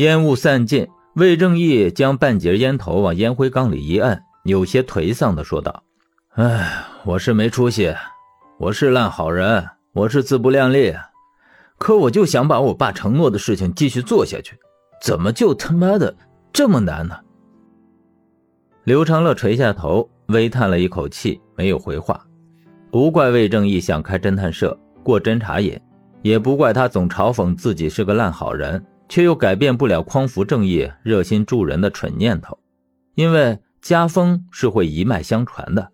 烟雾散尽，魏正义将半截烟头往烟灰缸里一按，有些颓丧的说道：“哎，我是没出息，我是烂好人，我是自不量力，可我就想把我爸承诺的事情继续做下去，怎么就他妈的这么难呢？”刘长乐垂下头，微叹了一口气，没有回话。不怪魏正义想开侦探社过侦查瘾，也不怪他总嘲讽自己是个烂好人。却又改变不了匡扶正义、热心助人的蠢念头，因为家风是会一脉相传的。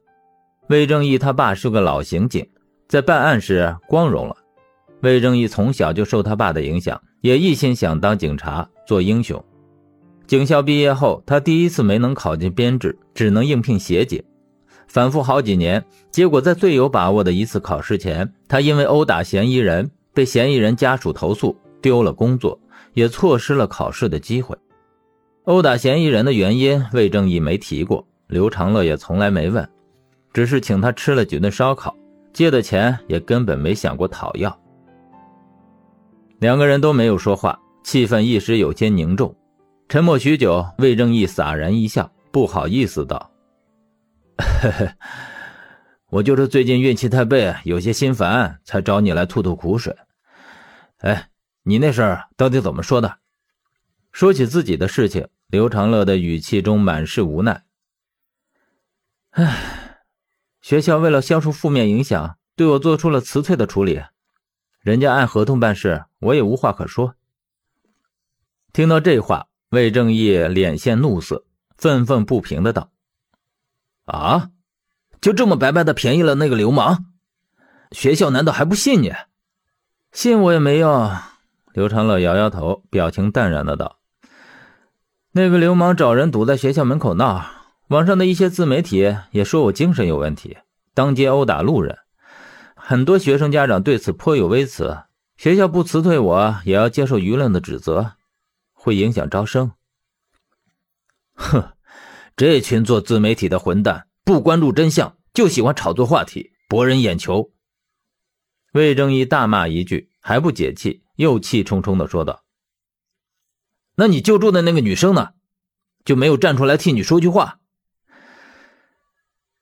魏正义他爸是个老刑警，在办案时光荣了。魏正义从小就受他爸的影响，也一心想当警察做英雄。警校毕业后，他第一次没能考进编制，只能应聘协警，反复好几年，结果在最有把握的一次考试前，他因为殴打嫌疑人，被嫌疑人家属投诉，丢了工作。也错失了考试的机会。殴打嫌疑人的原因，魏正义没提过，刘长乐也从来没问，只是请他吃了几顿烧烤，借的钱也根本没想过讨要。两个人都没有说话，气氛一时有些凝重。沉默许久，魏正义洒然一笑，不好意思道：“，我就是最近运气太背，有些心烦，才找你来吐吐苦水。哎。”你那事儿到底怎么说的？说起自己的事情，刘长乐的语气中满是无奈。唉，学校为了消除负面影响，对我做出了辞退的处理。人家按合同办事，我也无话可说。听到这话，魏正义脸现怒色，愤愤不平的道：“啊，就这么白白的便宜了那个流氓？学校难道还不信你？信我也没用。”刘长乐摇摇头，表情淡然的道：“那个流氓找人堵在学校门口闹，网上的一些自媒体也说我精神有问题，当街殴打路人，很多学生家长对此颇有微词。学校不辞退我，也要接受舆论的指责，会影响招生。哼，这群做自媒体的混蛋，不关注真相，就喜欢炒作话题，博人眼球。”魏正义大骂一句，还不解气。又气冲冲的说道：“那你救助的那个女生呢？就没有站出来替你说句话？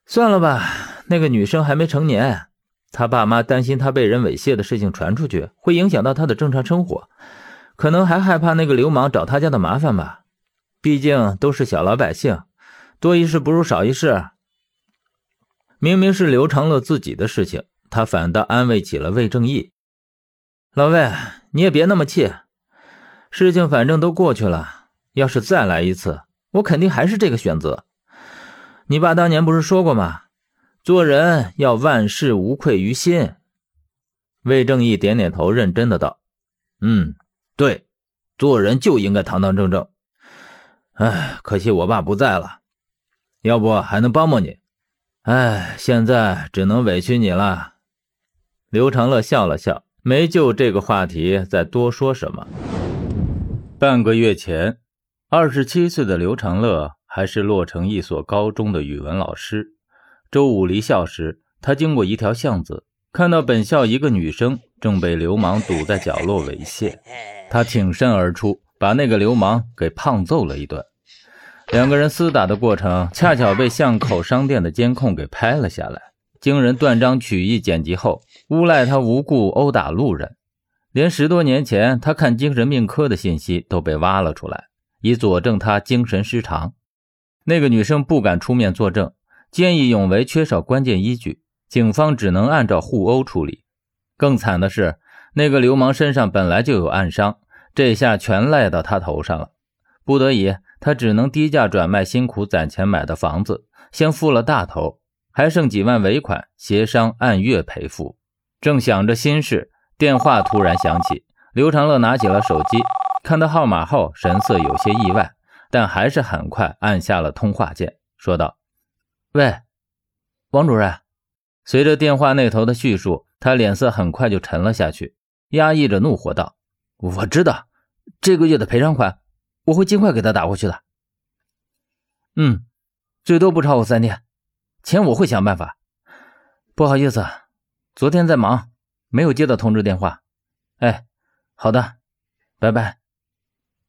算了吧，那个女生还没成年，她爸妈担心她被人猥亵的事情传出去，会影响到她的正常生活，可能还害怕那个流氓找他家的麻烦吧。毕竟都是小老百姓，多一事不如少一事。明明是刘长乐自己的事情，他反倒安慰起了魏正义。老魏。”你也别那么气，事情反正都过去了。要是再来一次，我肯定还是这个选择。你爸当年不是说过吗？做人要万事无愧于心。魏正义点点头，认真的道：“嗯，对，做人就应该堂堂正正。哎，可惜我爸不在了，要不还能帮帮你。哎，现在只能委屈你了。”刘长乐笑了笑。没就这个话题再多说什么。半个月前，二十七岁的刘长乐还是洛城一所高中的语文老师。周五离校时，他经过一条巷子，看到本校一个女生正被流氓堵在角落猥亵，他挺身而出，把那个流氓给胖揍了一顿。两个人厮打的过程恰巧被巷口商店的监控给拍了下来。经人断章取义剪辑后，诬赖他无故殴打路人，连十多年前他看精神病科的信息都被挖了出来，以佐证他精神失常。那个女生不敢出面作证，见义勇为缺少关键依据，警方只能按照互殴处理。更惨的是，那个流氓身上本来就有暗伤，这下全赖到他头上了。不得已，他只能低价转卖辛苦攒钱买的房子，先付了大头。还剩几万尾款，协商按月赔付。正想着心事，电话突然响起。刘长乐拿起了手机，看到号码后，神色有些意外，但还是很快按下了通话键，说道：“喂，王主任。”随着电话那头的叙述，他脸色很快就沉了下去，压抑着怒火道：“我知道，这个月的赔偿款，我会尽快给他打过去的。嗯，最多不超过三天。”钱我会想办法。不好意思，昨天在忙，没有接到通知电话。哎，好的，拜拜。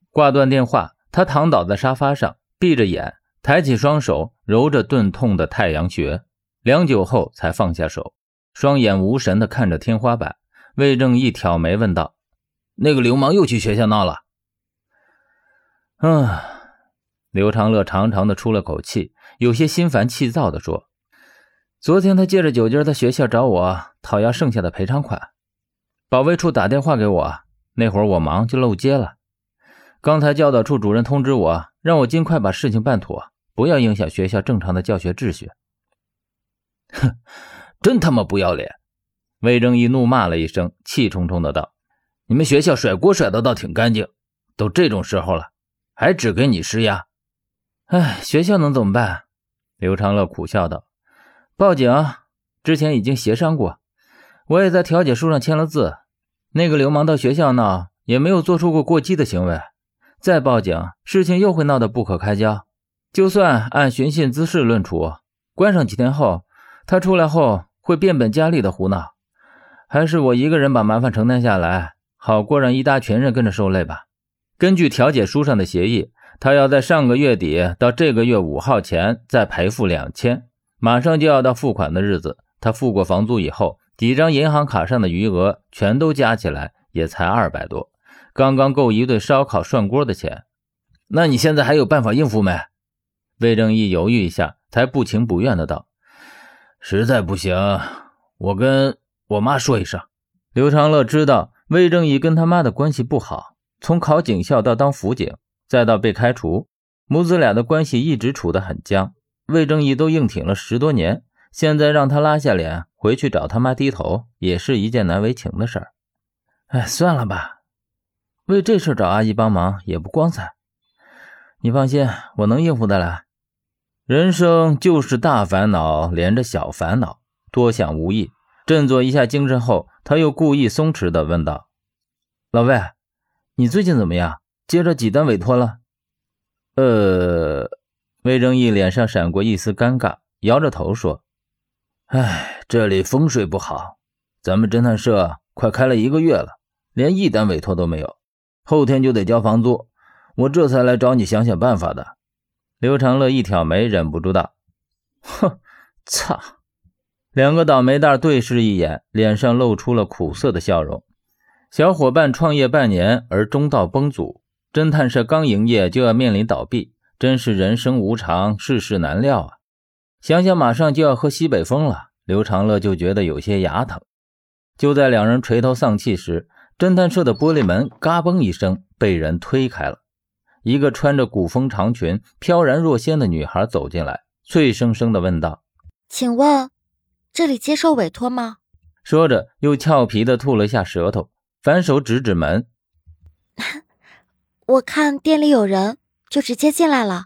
挂断电话，他躺倒在沙发上，闭着眼，抬起双手揉着钝痛的太阳穴，良久后才放下手，双眼无神地看着天花板。魏正义挑眉问道：“那个流氓又去学校闹了？”嗯，刘长乐长长的出了口气，有些心烦气躁地说：“昨天他借着酒劲在学校找我讨要剩下的赔偿款，保卫处打电话给我，那会儿我忙就漏接了。刚才教导处主任通知我，让我尽快把事情办妥，不要影响学校正常的教学秩序。”哼，真他妈不要脸！魏正义怒骂了一声，气冲冲的道：“你们学校甩锅甩的倒挺干净，都这种时候了。”还只给你施压，哎，学校能怎么办？刘长乐苦笑道：“报警，之前已经协商过，我也在调解书上签了字。那个流氓到学校闹，也没有做出过过激的行为。再报警，事情又会闹得不可开交。就算按寻衅滋事论处，关上几天后，他出来后会变本加厉的胡闹。还是我一个人把麻烦承担下来，好过让一大群人跟着受累吧。”根据调解书上的协议，他要在上个月底到这个月五号前再赔付两千。马上就要到付款的日子，他付过房租以后，几张银行卡上的余额全都加起来也才二百多，刚刚够一顿烧烤涮锅的钱。那你现在还有办法应付没？魏正义犹豫一下，才不情不愿的道：“实在不行，我跟我妈说一声。”刘长乐知道魏正义跟他妈的关系不好。从考警校到当辅警，再到被开除，母子俩的关系一直处得很僵。魏正义都硬挺了十多年，现在让他拉下脸回去找他妈低头，也是一件难为情的事儿。哎，算了吧，为这事找阿姨帮忙也不光彩。你放心，我能应付得来。人生就是大烦恼连着小烦恼，多想无益。振作一下精神后，他又故意松弛地问道：“老魏。”你最近怎么样？接着几单委托了？呃，魏正义脸上闪过一丝尴尬，摇着头说：“哎，这里风水不好，咱们侦探社快开了一个月了，连一单委托都没有，后天就得交房租，我这才来找你想想办法的。”刘长乐一挑眉，忍不住道：“哼，操！”两个倒霉蛋对视一眼，脸上露出了苦涩的笑容。小伙伴创业半年而中道崩殂，侦探社刚营业就要面临倒闭，真是人生无常，世事难料啊！想想马上就要喝西北风了，刘长乐就觉得有些牙疼。就在两人垂头丧气时，侦探社的玻璃门嘎嘣一声被人推开了，一个穿着古风长裙、飘然若仙的女孩走进来，脆生生地问道：“请问，这里接受委托吗？”说着，又俏皮地吐了下舌头。反手指指门，我看店里有人，就直接进来了。